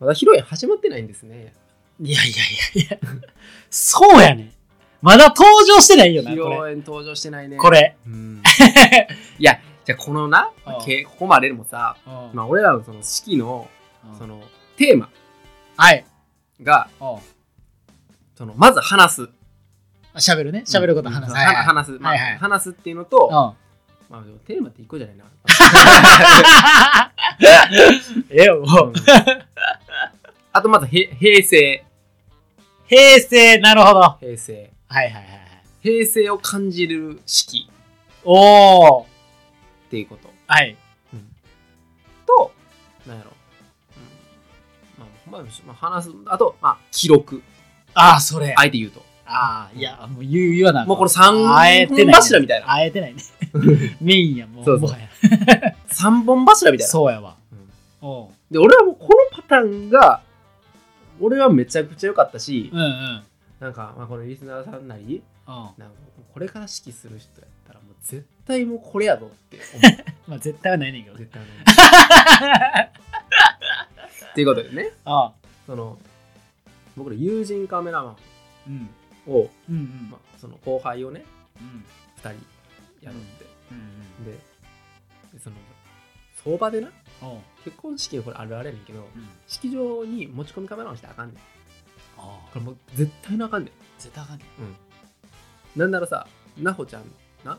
まだ披露宴始まってないんですね。いやいやいやいや。そうやね。まだ登場してないよな、披露これ。宴登場してないね。こ。れ。うん。いや、じゃあこのなうん、けここまででもさ、うんまあ俺らのその式の、うんその、テーマはい。が、うんその、まず話す。喋るね。喋ること話す。うんはいはい話す。まあはいはい話すっていうのと、うんまあでもテーマって一個じゃないな。ええよ、もう。あとまず、へ平成。平成、なるほど。は平成。いはいはいはい。平成を感じる式おー。っていうこと。はい。と、なんやろ。うん、まあ、まにまあ、話す。あと、まあ、記録。ああ、それ。あえて言うと。ああ、いや、もう言う言わなもうこの三本柱みたいなあえてないね。メインや、もう。そうそうもはや三本柱みたいな。そうやわ。うんで、俺はもうこのパターンが、俺はめちゃくちゃ良かったし、うんうん。なんか、まあ、このリスナーさんなり、うんなんかこれから指揮する人やったら、もう絶対もうこれやぞって思う。まあ絶対はないねんけど。絶対ね。っていうことでね、ああ。その、僕ら友人カメラマうん。ンを、うんうんま。あ、その後輩をね、うん2人やるって。うんで、でその、相場でな、結婚式はこれあるあるやねんけど、うん。式場に持ち込みカメラマンしてあかんねん。ああ。これもう絶対のあかんねん。絶対あかんねなんならさ、なほちゃんな、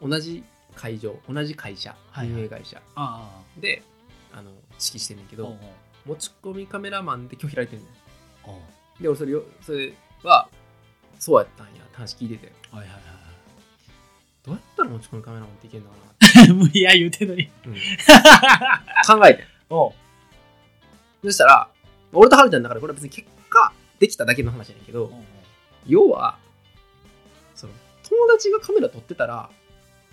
同じ会場、同じ会社、はいはい運営会社あで、あの、指揮してんねんけど、持ち込みカメラマンで拒否られてんねん。で、俺それよ、それは、そうやったんやって話聞いてて、はいはいはいどうやったら持ち込みカメラマンっていけんのかなって、はい。無理や言うてんのに。うん 考えてん。おうそしたら、俺とはるちゃんだからこれは別に結果できただけの話やねんけど、おう要は、その、友達がカメラ撮ってたら、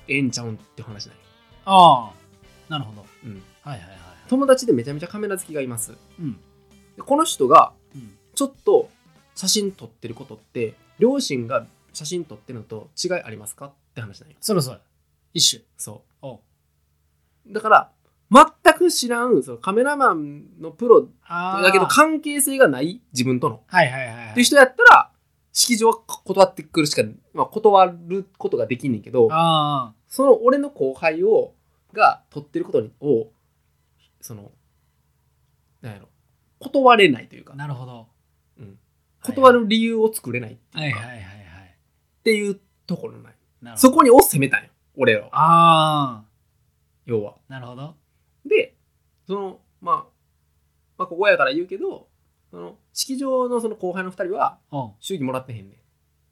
ええんちゃうんって話なんよ。ああ。なるほど。うん。はいはいはい。友達でめちゃめちゃカメラ好きがいます。うん。でこの人が、うん。ちょっと写真撮ってることって、両親が写真撮ってるのと違いありますかって話なんよ。そろそろ。一種。そおうう。だから、全く知らん、そのカメラマンのプロ。だけど関係性がない自分との。はいはいはいはい。っていう人やったら、式場は断ってくるしか、まあ、断ることができんねんけど、あその俺の後輩を、が撮ってることにを、その、なんやろ、断れないというかあ。、なるほど。うん断る理由を作れないってか、はいいうはいはいはい。っていうところない。な。そこにを攻めたんよ、俺らは。ああ。要は。なるほど。で、その、まあ、まあ、ここやから言うけど、その、式場のその後輩の二人は、祝儀もらってへんねん、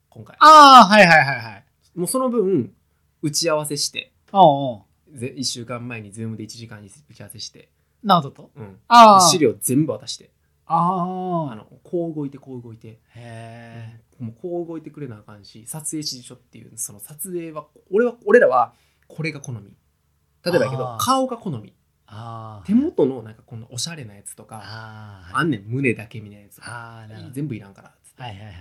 今回。ああ、はいはいはいはい。もうその分、打ち合わせして、おうおうぜ1週間前にズームで1時間に打ち合わせして、など。うん、ああ。資料全部渡してああ。あのこう動いてこう動いて、へえ。もうこう動いてくれなあかんし撮影指示書っていうその撮影は俺は俺らはこれが好み例えばやけど顔が好みああ。手元のなんかこのおしゃれなやつとかああ。あんねん胸だけみたいなやつ。全部いらんからっつってはいはいはい。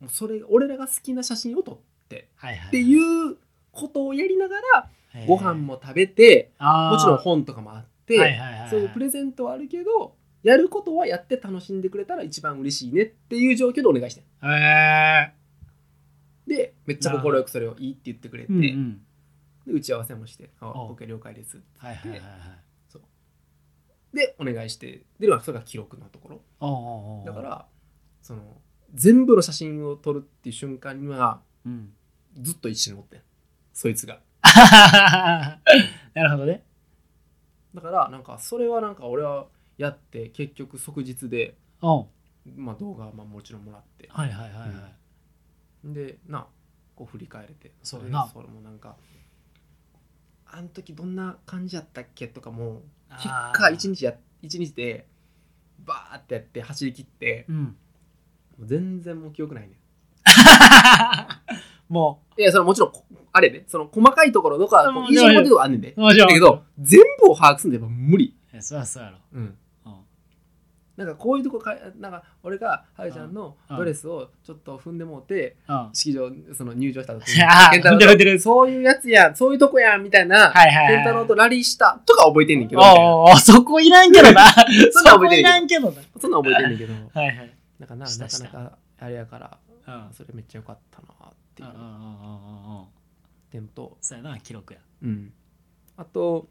もうそれ俺らが好きな写真を撮ってはいはい。っていうことをやりながらご飯も食べてああ。もちろん本とかもあって、はいはいはいはいそういうプレゼントはあるけどやることはやって楽しんでくれたら一番嬉しいねっていう状況でお願いしてんへえ。でめっちゃ快くそれをいいって言ってくれて、うんうん。で打ち合わせもして「あ OK 了解ですはいはいはいはい。」でお願いしてでそれが記録のところだか、らその全部の写真を撮るっていう瞬間にはうん。ずっと一緒におってんそいつが なるほどね。だからなんかそれはなんか俺はやって結局即日で、まあ、動画はまあもちろんもらって。はいはいはいはい。でなこう振り返れて。そうやな。れそれもなんかあの時どんな感じやったっけとかも結果一日や一日でバーってやって走り切ってうん。もう全然もう記憶ないね もいやそのもちろんこあれねその細かいところとか印象のところあんねんで。う、もちろん。だけど全部を把握するのやっぱ無理、いや、そりゃそうやろ。うん、うん。なんかこういうとこかなんか俺がハゲちゃんのうんドレスをちょっと踏んでもうてうん。式場その入場した時に そういうやつやそういうとこやみたいなはいはいはい。健太郎とラリーしたとか覚えてんねんけどそこいらんけどな。そんな覚えてんねんけどな。そんなん覚えてんねんけど はいはい。なんかなかなかあれやからうん。うんそれめっちゃ良かったなっていう。点とそうやな、記録や。うんあと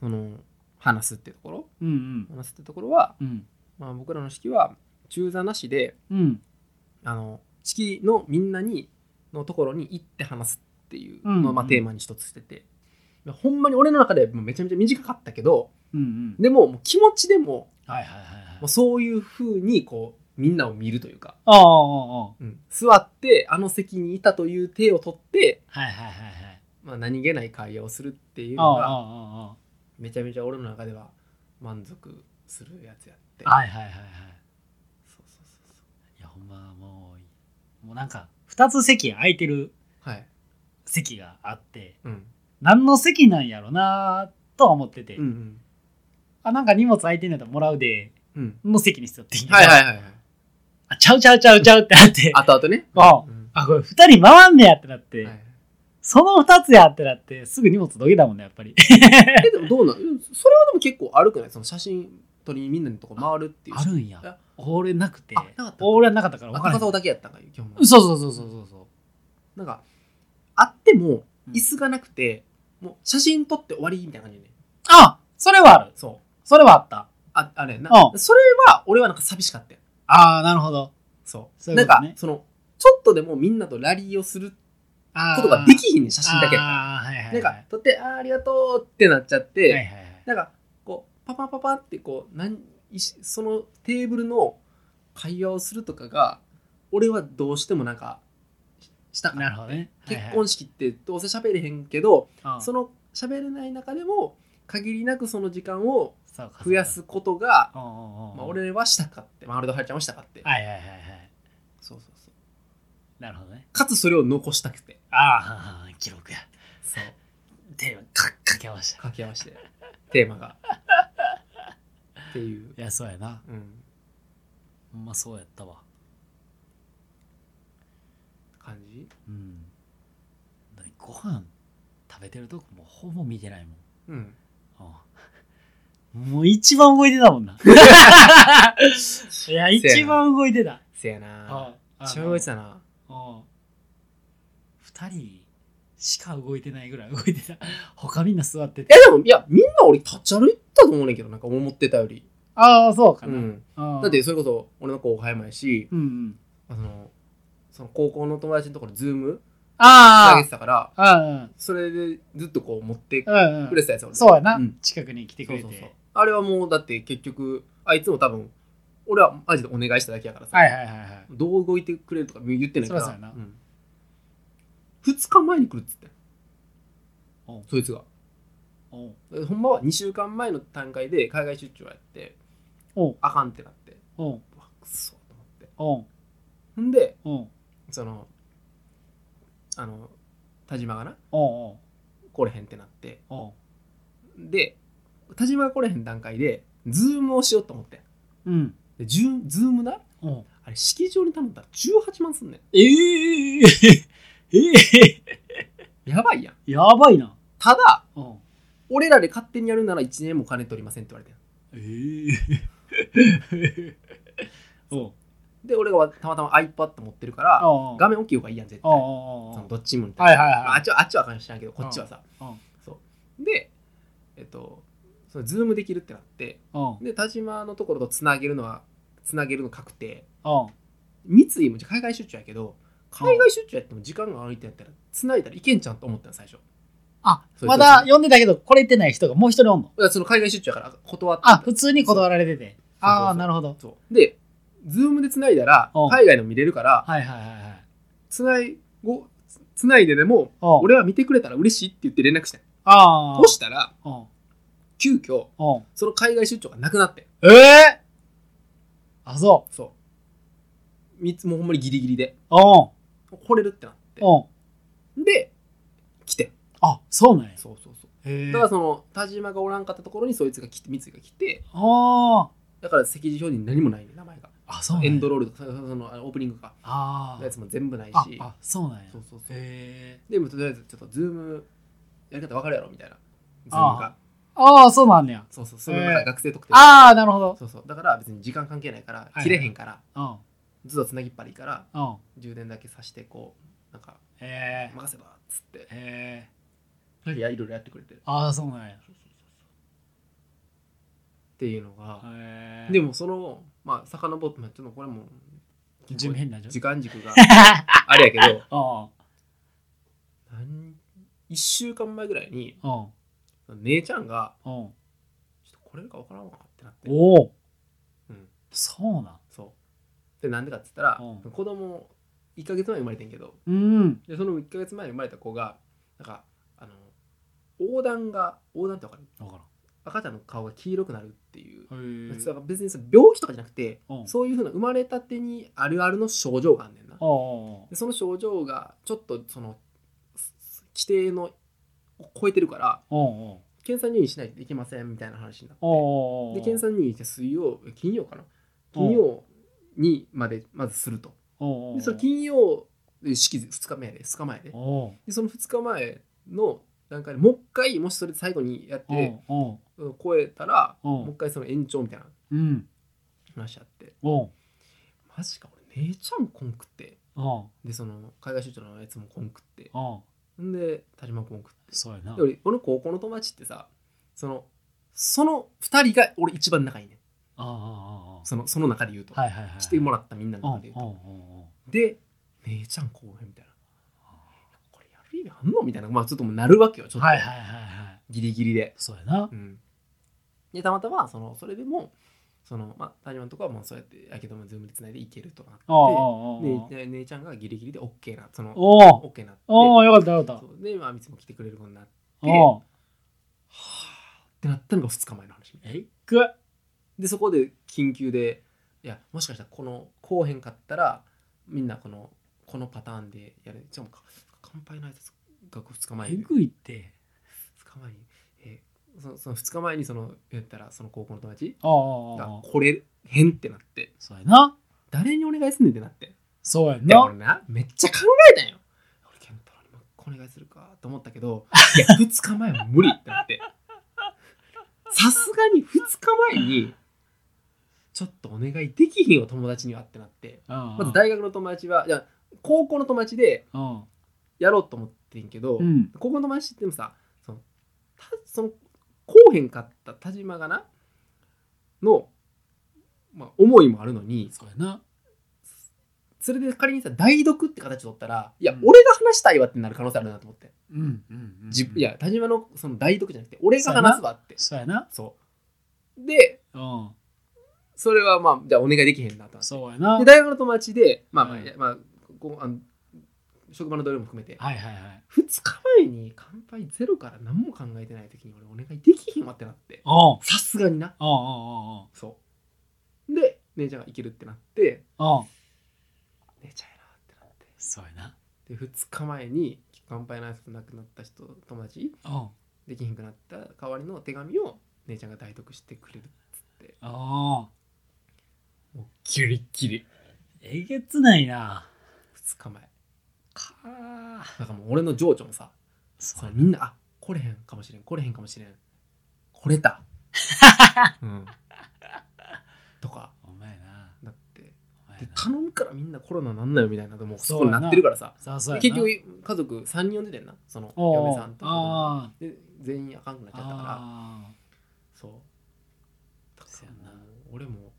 その話すってところうんうん。話すってところは、うん。まあ、僕らの式は中座なしでうん。あの式のみんなにのところに行って話すっていうのを、うんまあ、テーマに一つしてて、ほんまに俺の中でめちゃめちゃ短かったけどうんうん。でももう気持ちでもはいはいはい。そういう風にこうみんなを見るというか、ああ、ああ、あうん座ってあの席にいたという体を取って、あ。はいはいはいはい。まあ、何気ない会話をするっていうのがめちゃめちゃ俺の中では満足するやつやって、あ。はいはいはいはい。そうそうそうそいや、ほんまもう、もうなんか、二つ席空いてるうはい。席があって、うん。何の席なんやろなとは思ってて、うんうん。あ、なんか荷物空いてんやったらもらうで、うん。の席にしとっていいんはいはいはいはい。あ、ちゃうちゃうちゃうちゃうってなって、あとあとね。あうん。あ、これ二人回んねやってなって、はいその二つやってなって、すぐ荷物どけたもんね、やっぱり。えでもどうなん？うんそれはでも結構あるくない？その写真撮りにみんなのとこ回るっていう。あるんや。あ。俺なくて。あなかっ、た俺はなかったから分から赤ん。顔だけやったんか基本そうそうそうそうそうそう。なんかあってもうん。椅子がなくて、もう写真撮って終わりみたいな感じで。ねあそれはある。そう。それはあった。ああれやな。うん。それは俺はなんか寂しかったよ。ああ、なるほど。そう。そうね。なんかそのちょっとでもみんなとラリーをするあーことができひんねん写真だけ。なんか撮ってあーありがとうってなっちゃって、はいはいはい。なんかこうパパパパってこうなんそのテーブルの会話をするとかが俺はどうしてもなんかししたなるほどね。結婚式ってどうせ喋れへんけど、はいその喋れない中でも限りなくその時間を増やすことが、まあ、俺はしたかって、まあ、俺とはるちゃんはしたかって、はいはいはいはい。そうそうそうなるほどね。かつそれを残したくてああ、記録や。そうテーマかかけました。掛け合わせてテーマがっていう、いや、そうやな。うん、ほんまそうやったわ。感じ？うん。だってご飯食べてるとこもうほぼ見てないもん。うんうんもう一番動いてたもんな。いや、一番動いてた。せやなあ一番動いてたなうん二人しか動いてないぐらい動いてた。他みんな座ってて。えでもいやみんな俺立ち歩いたと思うねんけどなんか思ってたより、ああ、そうかな。うん、うんだってそれこそ俺の後輩もやしうんうん。あのその高校の友達のところズームあ上げてたからあ、うんそれでずっとこう持ってくうん。うんうん。れてたやつ俺そうやな、うん近くに来てくれて。そうそうそうあれはもうだって結局あいつも多分俺はマジでお願いしただけやからさ、はいはいはいはい。どう動いてくれるとか言ってないから。そうやな。うん、2日前に来るっつってそいつが。ほんまは2週間前の段階で海外出張やってあかんってなって。おう。うわくそと思って。おう。ほんでおう。そのあの田島がなおう来れへんってなって。おう。で田島が来れへん段階でズームをしようと思ってうん。でズームな？おうあれ式場に頼んだら18万すんねんええええやばいやんやばいな。ただおう俺らで勝手にやるなら1年も金取りませんって言われてええおうで俺がたまたま iPad 持ってるから画面大きい方がいいやん絶対そのどっちもみはいはいはいまああっちはあっちはあかん知らんけどこっちはさそうでえっとそのズームできるってなっておうで田島のところとつなげるのはつなげるの確定。おう三井も海外出張やけど海外出張やっても時間が空いてやったらつないだらいけんちゃんと思ったの最初。あ、そうまだ呼んでたけど、来れてない人がもう一人おんの？その海外出張やから断ってあ、普通に断られてて。ああ、なるほど。そう。でズームでつないだらうん。海外の見れるからはいはいはいはい。つないごつないででも俺は見てくれたら嬉しいって言って連絡してああ。そしたらおう急遽おうその海外出張がなくなって。ええあ、そう。そう。3つもうほんまにギリギリで。おう来れるってなって。おうで来て。あ、そうなんや。そうそうそう。だからその田島がおらんかったところにそいつが来て三井が来て。ああ。だから席次表に何もないね名前が。あそうエンドロールとかそのオープニングかあやつも全部ないし。ああそうなんや。そうそうそう。へえでもとりあえずちょっとズームやり方分かるやろみたいな。ズーあムがああそうなんや。そうそうそのなんか学生特典ああなるほど。そうそう。だから別に時間関係ないからい切れへんからうん。ずっとつなぎっぱりからうん。充電だけさしてこうなんか任せばっつって。へえ。いやいろいろやってくれて。ああそうなんや。っていうのがでもそのまあ遡ってまあちょっとこれも時間軸が あれやけど うん。何1週間前ぐらいにうん姉ちゃんがうん。ちょっとこれか分からんわってなって。おお。うん。そうなん。そう。でなんでかって言ったら、うん。子供1ヶ月前に生まれてんけどうん。でその1ヶ月前に生まれた子がなんかあの横断が横断って分かる？分か赤ちゃんの顔が黄色くなるっていう、別にさ病気とかじゃなくて、うん。そういうふうな生まれたてにあるあるの症状があんねんな、おでその症状がちょっとそのす規定のを超えてるから検査入院しないといけませんみたいな話になって。で検査入院して水曜金曜かな？金曜にまでまずすると。でその金曜で式2日目で2日前で。でその2日前の段階でもう一回もしそれで最後にやって超えたらおもう一回その延長みたいなうん。話あって。おマジか俺姉ちゃんこん食って。おでその海外出張のやつもこん食って。おんで田島こん食って。そうやな。で俺俺の高校の友達ってさそのその2人が俺一番仲いいねん。あああそのその中で言うと、あはいはいはい。来てもらったみんなのお中で言うと、で姉ちゃんこうへんみたいな。これやる意味あんのみたいな。まあちょっともうなるわけよちょっと、はいはいはいはい。ギリギリで。そうやな。うん、でたまたまそのそれでもそのまあ谷間のとこはもうそうやってやけどもズームでつないでいけるとなって姉ちゃんがギリギリで OK なその OK なっておおよかったよかったでまあいつも来てくれる子になってはあってなったのが2日前の話えっ。くでそこで緊急でいやもしかしたらこの後編買ったらみんなこのこのパターンでやる。じゃあもうか乾杯の挨拶が2日前。にえぐいって。2日前に、えーそのその2日前にその言ったらその高校の友達おおおがおこれ変ってなって。そうやな。誰にお願いすんねんってなって。そうやで俺ななめっちゃ考えたんよ。俺健太郎にもお願いするかと思ったけどいや 2日前は無理ってなって。さすがに2日前にちょっとお願いできひんよ友達にはってなって。ままず大学の友達はいや高校の友達でうん。やろうと思ってんけど、うん。高校の友達ってもさそのたそのこうへんかった田島がなの、まあ、思いもあるのにそうやな。それで仮にさ代読って形取ったらいや、うん。俺が話したいわってなる可能性あるなと思って、うんうんうんじいや田島のその代読じゃなくて俺が話すわって。そうやな。そうでうん。それはまあじゃあお願いできへんなと。そうやな。で大学の友達でまあまあ、うん。いやまあこうあの職場の同僚も含めて、はいはいはい。2日前に乾杯ゼロから何も考えてない時に俺お願いできひんわってなって。さすがにな。そう。で姉ちゃんがいけるってなって。姉ちゃんやなってなって。そうやな。で2日前に乾杯の挨拶亡くなった人友達。できひんくなった代わりの手紙を姉ちゃんが代読してくれるっつって。おうもうギリッギリ。えげつないな。2日前。かだからもう俺の情緒もさそそのみんなあ来れへんかもしれん来れへんかもしれん。来れた、うん、とか。お前な。だって。で頼むからみんなコロナなんなよみたいなでもうそそうやな。ってるからさ。結局家族3人呼んでてんな。その嫁さんと子供あで全員あかんくなっちゃったから。あそう。だから俺も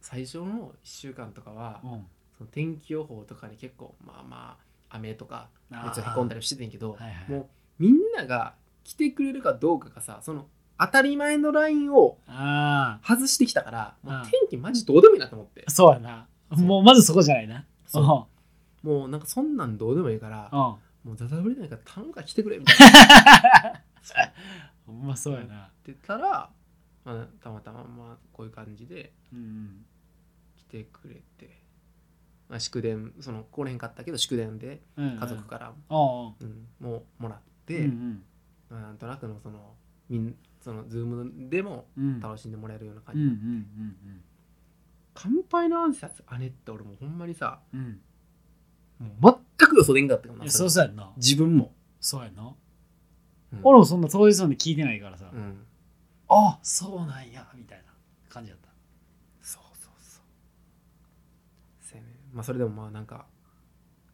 最初の1週間とかはーうんその天気予報とかに結構まあまあ雨とかあー。めっちゃへこんだりしててんけどはいはい。もうみんなが来てくれるかどうかがさその当たり前のラインをあ外してきたからもううん天気マジどうでもいいなと思って。あそうやな。もうまずそこじゃないな。そう。うん。もうなんかそんなんどうでもいいからうん。もうザザブリないから頼むから来てくれみたいな。ほんまそうやな。って言ったら、まあ、たまたままあこういう感じでうん。来てくれて、まあ、祝電その来れへんかったけど祝電でうん家族から、おううんもうもらっうて、んうん。まあなんとなくのそのみんそのズームでもうん。楽しんでもらえるような感じ、うんうんうん。乾杯の挨拶あれって俺もうほんまにさうん。全く予想でんかったよいなやそうそうやんな。自分も、そうやんな。うん。俺もそんな当日まで聞いてないからさ、うん。あそうなんやみたいな感じだったそうそうそうせやねまあそれでもまあなんか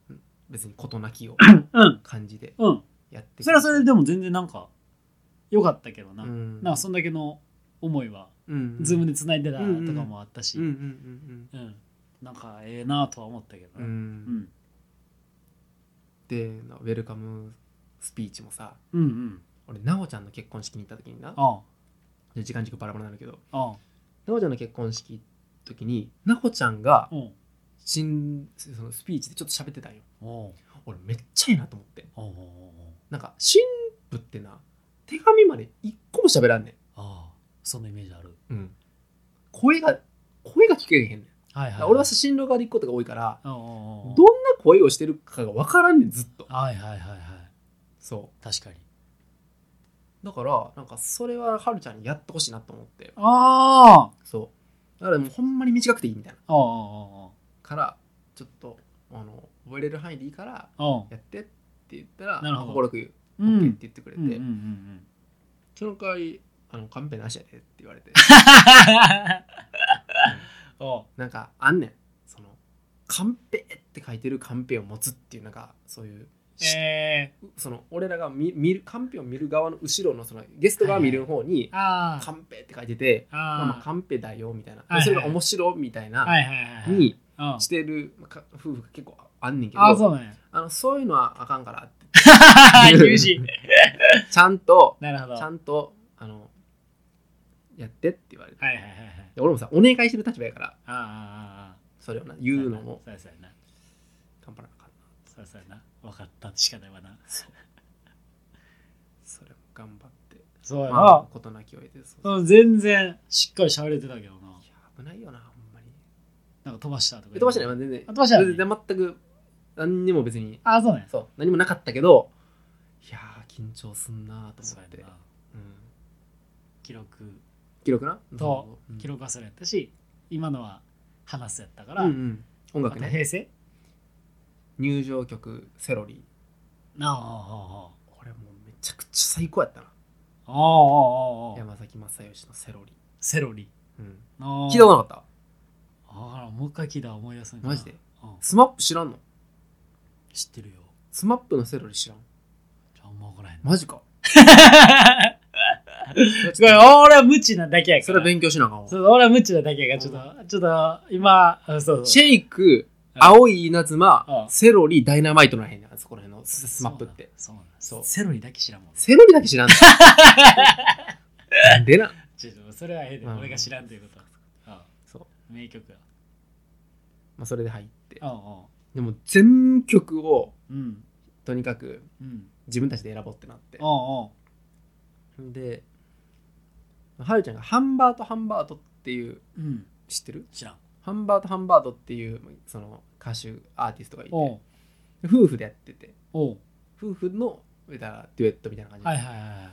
うん別に事なきをうん。感じでうん。やってそれはそれでも全然なんか良かったけどな、うん。なんかそんだけの思いはうんズームで繋いでたとかもあったし、うんうんうんうんなんかええなとは思ったけどうん。うな、うん。ん、でなウェルカムスピーチもさうんうん。俺奈緒ちゃんの結婚式に行った時になあ時間軸バラバラなんだけどああ。奈緒ちゃんの結婚式の時に奈緒ちゃんがうん新そのスピーチでちょっと喋ってたんよ。俺めっちゃいいなと思って。なんか新婦ってな手紙まで一個も喋らんねああそんなイメージある。ん、うん、声が声が聞けへんねん。はいはい、俺はさ新郎側で行くことが多いからどんな声をしてるかが分からんねんずっと。はいはいはいはい。そ確かに。うだからなんかそれははるちゃんにやってほしいなと思って。ああ。そう。だからもうほんまに短くていいみたいな。おうおうからちょっとあの覚えれる範囲でいいからやってって言ったらなるほど。心く OK ってん言ってくれて、うんうんうんうん。その代わりあのカンペなしやでって言われて。お うなんかあんねん。そのカンペって書いてるカンペを持つっていうなんかそういう、え。その俺らが見見るカンペを見る側の後ろのそのゲストが見る方にカンペって書いてて、あまあ、まああカンペだよみたいな、はいはいそれが面白みたいな、にうん。してるか夫婦が結構あんねんけどああそうなんや。あのそういうのはあかんからって。言うしちゃんとなるほど。ちゃんとあのやってって言われて、はいはいはいはい。で俺もさお願いしてる立場やからああああああそれをな言うのもそうやそうやな。頑張らなあかんな。そうやそうやな。分かったしかないわな。そ れも頑張ってそうやな、まあ事なきを得てそうそう。うん全然しっかり喋れてたけどな。いや危ないよななんか飛ばしたとか飛ばしてない。全然。あ飛ばしてない。全然全く何にも別にああそうねそう。何もなかったけどいやー緊張すんなと思って。そうん。記録。記録な？とうん。記録はそれやったし今のは話すやったから、うんうん。音楽ね。平成？入場曲セロリ。あああこれもうめちゃくちゃ最高やったな。ああああああ山崎正義のセロリ。セロリ。うん。ああ聞いたことなかった？ああもう一回聞いたら思い出すんマジで？うん。スマップ知らんの？知ってるよ。スマップのセロリ知らん？じゃああんま分からへんマジか。俺は無知なだけやから。それは勉強しなあかんわ。そう俺は無知なだけやから。ちょっとちょっと今そうそう。シェイクうん。青い稲妻うん。セロリダイナマイトの辺やそこら辺のススマップって。そうそそう。うセロリだけ知らんもん。セロリだけ知らんの？なんでな。ちょっとそれはええでうん。俺が知らんということ名曲やまあ、それで入って。ああでも全曲をうん。とにかくうん。自分たちで選ぼうってなって。ああではるちゃんがハンバートハンバートっていううん。知ってる？知らん。ハンバートハンバートっていうその歌手アーティストがいて。おう。夫婦でやってて。おう。夫婦のだからデュエットみたいな感じで、はいはいはいはい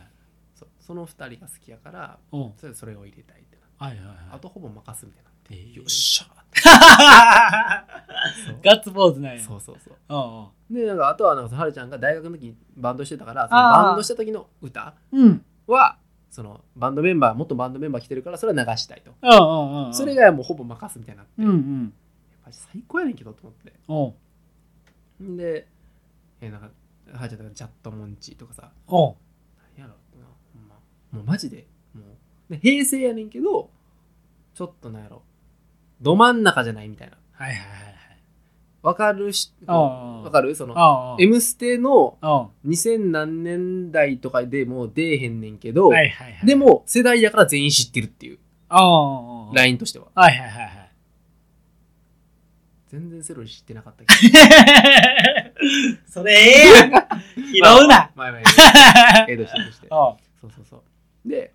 そう。その2人が好きやからおう。それでそれを入れたいってなはいはいはい。あとほぼ任すみたいなえーよっしゃ。ガッツポーズなんや。そうそうそう。おうおうでなんかあとはなんかはるちゃんが大学の時にバンドしてたからそのあー。バンドした時の歌うん。はそのバンドメンバー元バンドメンバー来てるからそれは流したいと。それがもうほぼ任すみたいになって、うんうん。やっぱり最高やねんけどと思って。でえなんかはるちゃんとかジャットモンチーとかさ。おやろもうマジでもう。で平成やねんけどちょっとなんやろど真ん中じゃないみたいな。はいはいはいはい。わかるしああ。わかる？そのああ「M ステ」のあ2000何年代とかでもう出えへんねんけど、はいはいはい。でも世代だから全員知ってるっていう。ああ。ラインとしては。はいはいはいはい。全然セロリ知ってなかったけど。それええやん。拾うな。前々にええとしてええとして。そうそうそう。で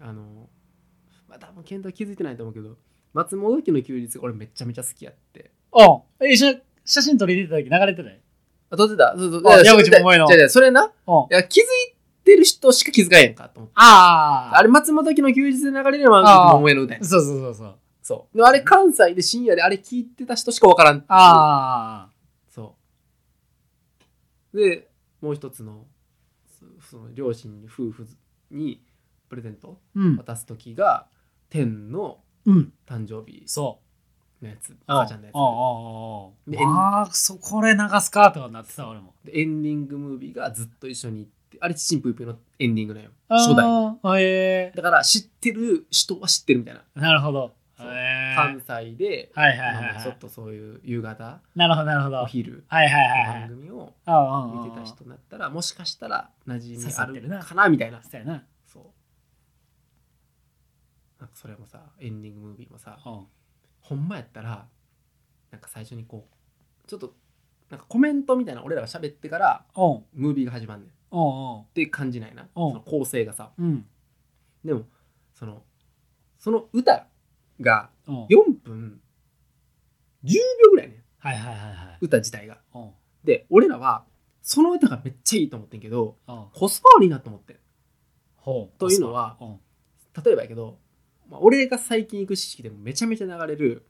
あのまあ多分健太は気づいてないと思うけど松本家の休日俺めちゃめちゃ好きやっておうえ写写真撮りに行った時流れてない？あ撮ってたそうそう矢口百恵のじゃそれないや気づいってる人しか気づかへんかと思って。あああれ、松本明の休日で流れるのは、あー桃江の歌そうそうそうそう。そう。あれ、関西で深夜であれ聞いてた人しかわからん。あそう。で、もう一つの、そその両親に夫婦にプレゼントあ。うん。渡す時が、天のうん。誕生日そう。のやつ、あ赤ちゃんのやつああ。ああでああ、そこれ流すかとかなってた俺も。でエンディングムービーがずっと一緒に行って、あれ、チンプイプイのエンディングなよ。初代。ああ、ええだから、知ってる人は知ってるみたいな。なるほど。関西で、はいはいはいはい。ちょっとそういう夕方、なるほどなるほど。はいお昼、はいはいのはい。番組をああああ見てた人だったら、もしかしたら馴染みあるかなみたいな。そうやな。なんかそれもさ、エンディングムービーもさ、うんほんまやったら、なんか最初にこう、ちょっと、なんかコメントみたいな俺らが喋ってから、おんムービーが始まんねん。っおんていう感じないな。うんその構成がさ。うんでも、その、その歌がおん4分10秒ぐらいねん。はいはいはいはい。歌自体が。で、俺らは、その歌がめっちゃいいと思ってんけど、コスパ悪いなと思ってん。というのは例えばやけど、まあ、俺が最近行く式でもめちゃめちゃ流れる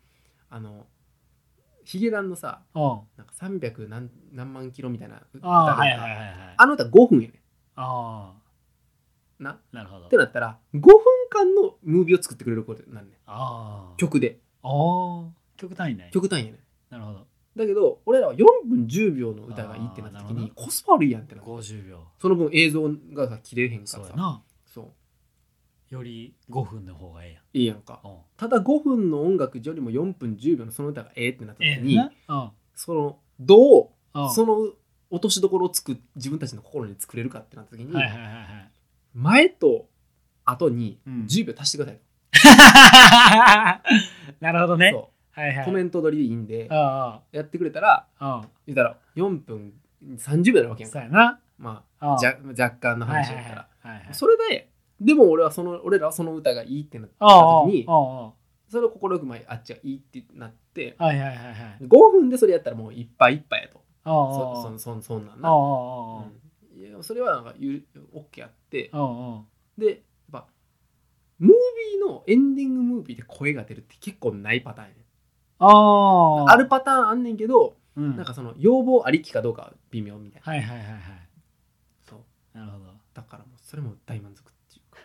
あのヒゲダンのさなんか300何何万キロみたいな歌あはいはいはいはい。あの歌5分やねあんな？っあ、なるほど。て。なったら5分間のムービーを作ってくれることになんねん。ああ。曲で。おー。曲単位ね。曲単位やねん。なるほど。だけど俺らは4分10秒の歌がいいってなった時にコスパ悪いやんってなって50秒。その分映像がさ切れへんからさより5分の方がええやん。いいやんかうんただ5分の音楽よりも4分10秒のその歌がええってなった時に、ええな。うんそのどううん。その落としどころをつく自分たちの心に作れるかってなった時に、はいはいはいはい。前と後にうん10秒足してくださいと、なるほどね。そはいはい。うコメント取りでいいんであやってくれたらあ、うん。言ったら4分30秒なわけやんかそうやな。まああじゃ若干のはいはいはい話だったら、はいはい。それででも俺はその俺らはその歌がいいってなった時にそれを心よく前あっちがいいってなってはいはいはいはい。5分でそれやったらもういっぱいいっぱいやとああ、そそそそんなんな、あうんいやそれはなんか OK あってあ、ああ。でやっぱムービーのエンディングムービーで声が出るって結構ないパターンやねああ。あるパターンあんねんけど、うん。なんかその要望ありきかどうかは微妙みたいな、はいはいはいはい。そうなるほど。だからもうそれも大満足っていうか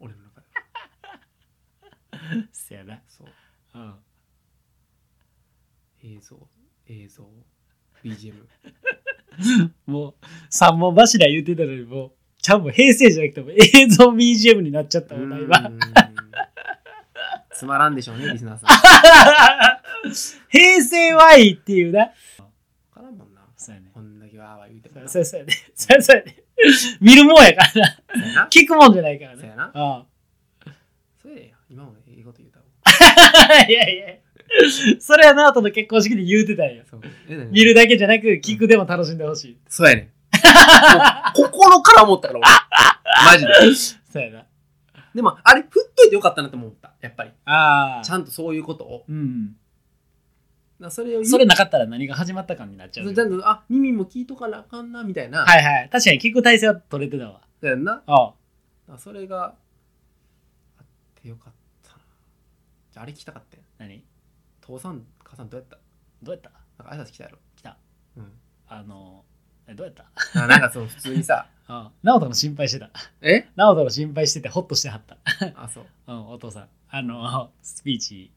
俺の中では せやな。そううん。映像映像 BGM もう、三本柱言ってたのに、もう、ちゃんも平成じゃなくても映像 BGM になっちゃったもんな、今。うーんつまらんでしょうねリスナーさん 平成はいいっていうな。分からんもんなそうやね。こんだけわーわー言うてもなそうそうやね。そうそうやね。見るもんやからな。そうやな聞くもんじゃないからね。そうやなあそれや今もいいこと言うたわあ。いやいや。それはナオトの結婚式で言うてたんよ。そうえ何？見るだけじゃなく、聞くでも楽しんでほしい。そうやねんもう心から思ったから俺 マジでそうやな。でもあれ振っといてよかったなって思ったやっぱりああ。ちゃんとそういうことをうん。それを言うそれなかったら何が始まったかになっちゃう。ちゃんとあ耳も聞いとかなあかんなみたいな、はいはい。確かに聞く体制は取れてたわ。だよなああ。らそれがあってよかっじゃああれ聞きたかったよ何？父さん母さんどうやった？どうやった？なんか挨拶来たやろ来た。うんあの、えどうやった？あなんかその普通にさあ あ。ナオトの心配してた。え？ナオトの心配しててホッとしてはった。あそううん、お父さん。あの、スピーチ、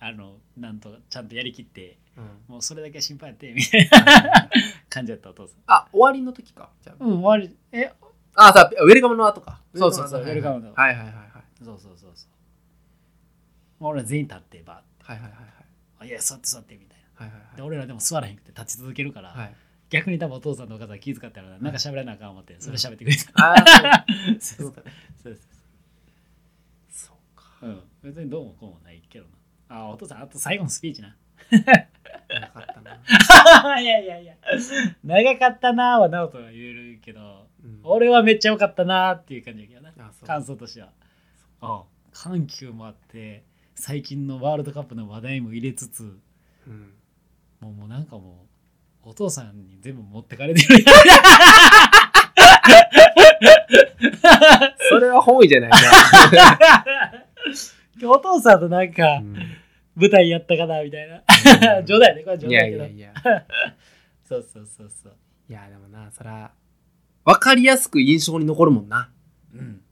あの、なんとちゃんとやりきって、うんもうそれだけは心配やって、みたいな 感じやったお父さん。あ終わりの時か？じゃあ、うん、終わり。え、あさウェルカムの後かそうそうそうウェルカムのはいはいはいはいそうそうそうそう。もう俺ら全員立って、ばはいはいはいあい。や、座って座って、みたいな。はいはいはい。で、俺らでも座らへんくて立ち続けるから、はい逆に多分お父さんとお母さん気遣ってやるから、なんか喋らなあかん思って、それ喋ってくれた。ああそそう うそうそう。そうか。そう。うん、別にどうもこうもないけどな。あ、お父さん、あと最後のスピーチな。なかったな、いやいやいや、長かったなーは直人は言えるけど、うん、俺はめっちゃ良かったなーっていう感じだけどな、感想としては。うん。緩急もあって、最近のワールドカップの話題も入れつつ、うんもうもうなんかもう、お父さんに全部持ってかれてる。それは本意じゃないな。お父さんとなんかうん舞台やったかなみたいな。冗談やね、これ冗い談やけど。やいやいや。そうそうそうそう。いや、でもな、そら、わかりやすく印象に残るもんな。うん。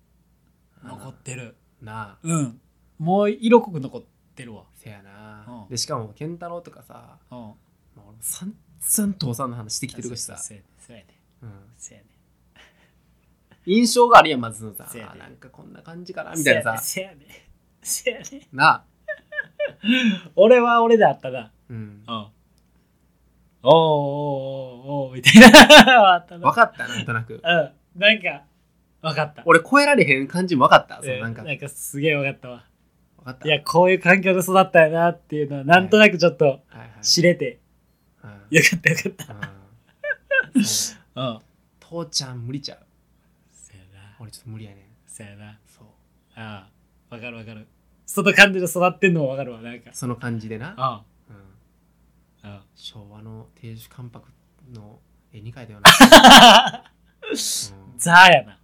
残ってる。なあ。うん。もう色濃く残ってるわ。せやなう。んで、しかも、健太郎とかさ、うん。まあ俺も散々父さんの話してきてるしさ、そうそうやね。うんそうやね。印象があるやん、まずさせや、ねなんかこんな感じかな、みたいなさ、せやね。せやね。せやね。なあ。俺は俺であったな。うん。うん。おーおーおーおーみたいな。あったな。分かった、なんとなく。うん。なんか、わかった。俺超えられへん感じも分かった。そううんなんか、なんかすげえわかったわ。分かった。いや、こういう環境で育ったよなっていうのは、なんとなくちょっとはいはい。知れて、うんよかったよかった。うん。父ちゃん無理ちゃう。そやな。俺ちょっと無理やねん。そやな。そう。ああ、わかるわかる。その感じで育ってんのもわかるわ、なんか。その感じでな。あうんあ。あ昭和の亭主関白の絵に描いたような。あ。うんザーやな。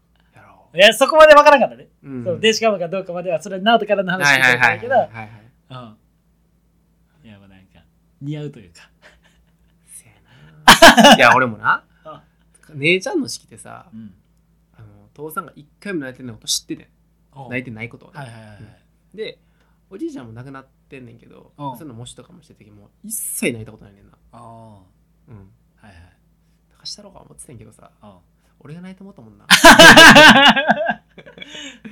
いや、そこまでわからんかったね。う。うんその電子カムかどうかまでは、それは直人からの話はい聞いけど、はいはいはい。うん。いや、まあなんか、似合うというか。せやな。いや、俺もなあ、姉ちゃんの式でさ、うん。あの父さんが一回も泣いてないこと知っててん泣いてないことをねはいはいはいはい。で、おじいちゃんも亡くなってんねんけど、うんその模試とかもしてた時も一切泣いたことないねんな。ああ。うん。はいはい。高したろうか思ってたんやけどさ、あ俺が泣いてもったもんな。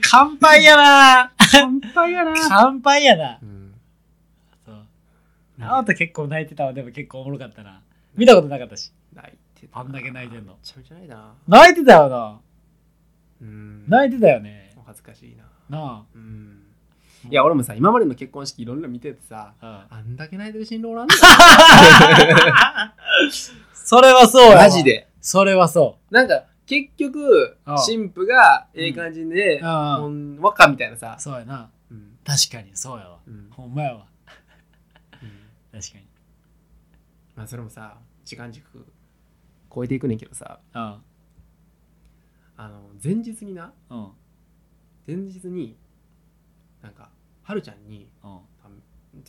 乾杯やな乾杯やな。乾杯やなうん。そう。直人結構泣いてたわ、でも結構おもろかったな。見たことなかったし。泣いてたな。あんだけ泣いてんのめちゃめちゃ泣いたな。泣いてたよな。うん。泣いてたよね。お恥ずかしいな。なうん。いや、俺もさ、今までの結婚式いろんな見ててさ、あ。あんだけ泣いてる新郎おらんの それはそうやわマジ。で。それはそなんか、結局新婦がええ感じで、ああほんわかみたいなさう。、そうやな。うん確かにそうやわ。うんほんまやわ。うん確かに。まあ、それもさ、時間軸超えていくねんけどさ、うん。あの、前日にな、うん。前日に、なんか、はるちゃんに、うん。あ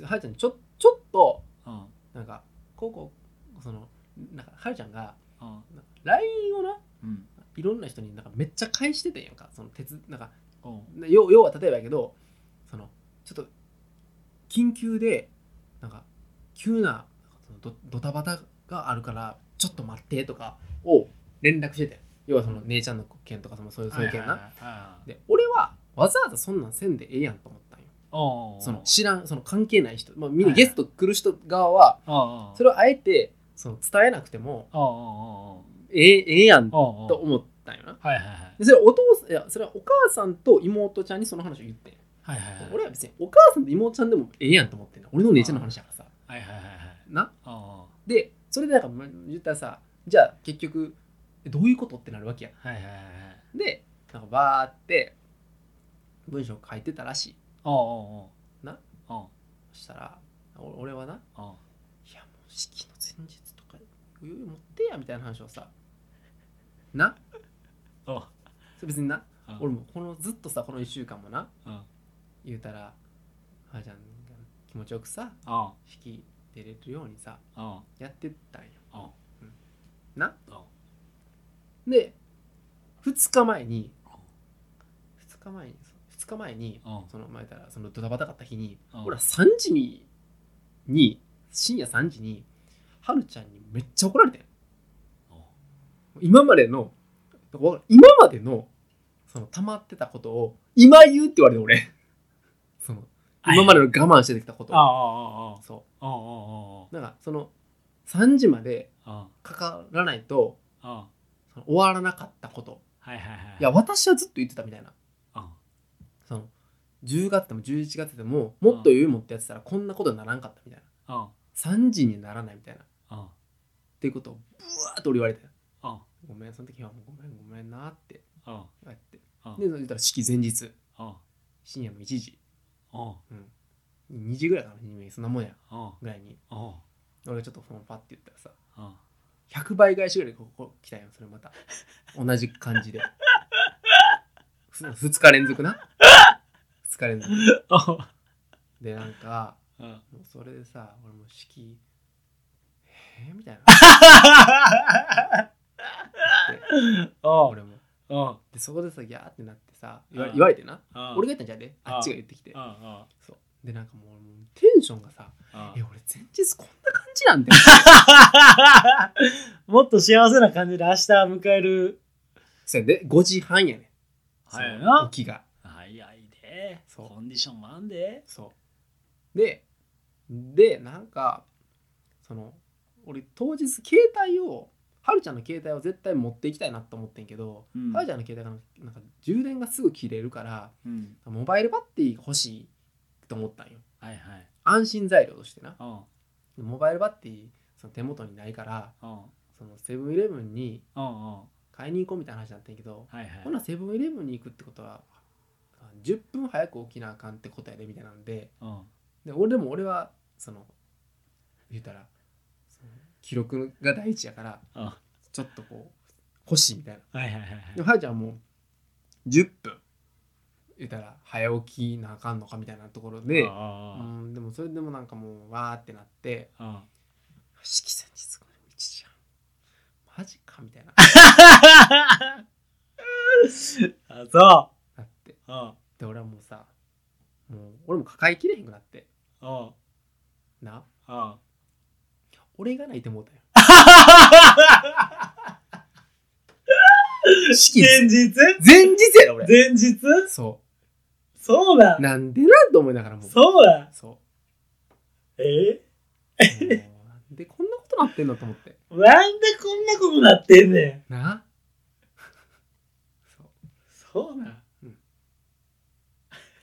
はるちゃんにちょちょっと、うん。なんか、こうこう、その、なんか、はるちゃんが、うん。LINE をな、うん。いろんな人になんかめっちゃ返しててんやんか、その鉄、なんか、うん。要要は例えばやけど、その、ちょっと、緊急で、なんか、急なドドタバタがあるから、ちょっと待ってとかを連絡してて。ん要はその姉ちゃんの件とかそのそういうそういう件な。な。で、俺はわざわざそんなんせんでええやんと思ったんよ。その知らん、その関係ない人、まあ、みんなはいゲスト来る人側は、それをあえてその伝えなくてもええええやんとおうおう思ったんよな。はいはいはい。でそれお父さんいやそれはお母さんと妹ちゃんにその話を言ってん。はいはいはい。俺は別にお母さんと妹ちゃんでもええやんと思ってんの。俺の姉ちゃんの話やからさ。はいはいはいはい。なで、それでなんかま言ったらさ、じゃあ結局、えどういうことってなるわけや。はいはいはいはい。で、なんかバーって文章書いてたらしい。おうおうおうなおうそしたら、お俺はな、おういやもう式の前日とか余裕持ってやみたいな話をさ、な？おうそれ別にな、うん俺もこのずっとさ、この1週間もな、うん言うたら、あじゃんが気持ちよくさ、おう式出れるようにさ、おうやってったんよ。おうな？おうで、2日前に、2日前に、2日前に、おうその前からそのドタバタかった日に、うん俺は3時に、に、深夜3時に、はるちゃんにめっちゃ怒られてん。今までの、今までの、その溜まってたことを、今言うって言われて俺。その、今までの我慢してきたことそおうおうおうう。なんか、その、3時までかからないと、終わらなかったこと。はいはいはい。いや、私はずっと言ってたみたいな。その10月でも11月でももっと余裕持ってやってたらこんなことにならんかったみたいな。おう3時にならないみたいな。っていうことをブワーッと俺言われてごめんその時はもうごめんごめんなって。おう言われて。おうで言ったら式前日。おう深夜の1時。おう2時ぐらいかな2時そんなもんや。おうぐらいに。おう俺がちょっとそのパッて言ったらさおう「100倍返しぐらいここ来たよそれまた。同じ感じで。2日連続な？2日連続。でなんかうん。もうそれでさ俺もう式えー、みたいな 俺も。でそこでさギャーってなってさ言われてな。うん。俺が言ったんじゃであっちが言ってきて。そう。でなんかもうテンションがさうん。え俺前日こんな感じなんだよ。もっと幸せな感じで明日迎える。そうやで5時半やねん。早いな。起きが。早いで。そう。コンディションもあんで。そう。ででなんかその俺当日携帯をはるちゃんの携帯を絶対持っていきたいなと思ってんけど、うん。はるちゃんの携帯がなんか充電がすぐ切れるからうん。モバイルバッテリーが欲しいと思ったんよ。はいはい。安心材料としてな。うん。モバイルバッテリーその手元にないからうん。そのセブンイレブンに買いに行こうみたいな話になったんやけど、はいはい。ほなセブンイレブンに行くってことは10分早く起きなあかんってことやでみたいなんでうん。で俺でも俺はその言ったら記録が第一やからうんちょっとこう欲しいみたいな。はいはいはいでもはるちゃんはもう10分言ったら早起きなあかんのかみたいなところで、うあ。ん、でもそれでもなんかもうわーってなってあうん式前日これ1時半マジかみたいな。あそなって。で俺はもうさもう俺も抱えきれへんくなって。うんな。うん俺が泣いてもうたよ。式前日前日やろ俺。前日？そそうだ。うなんでなんと思いながらも。うそうだ。そえうもうなん。でこんなことなってんのと思って。なんでこんなことなってんねん。な？そう。そうだ。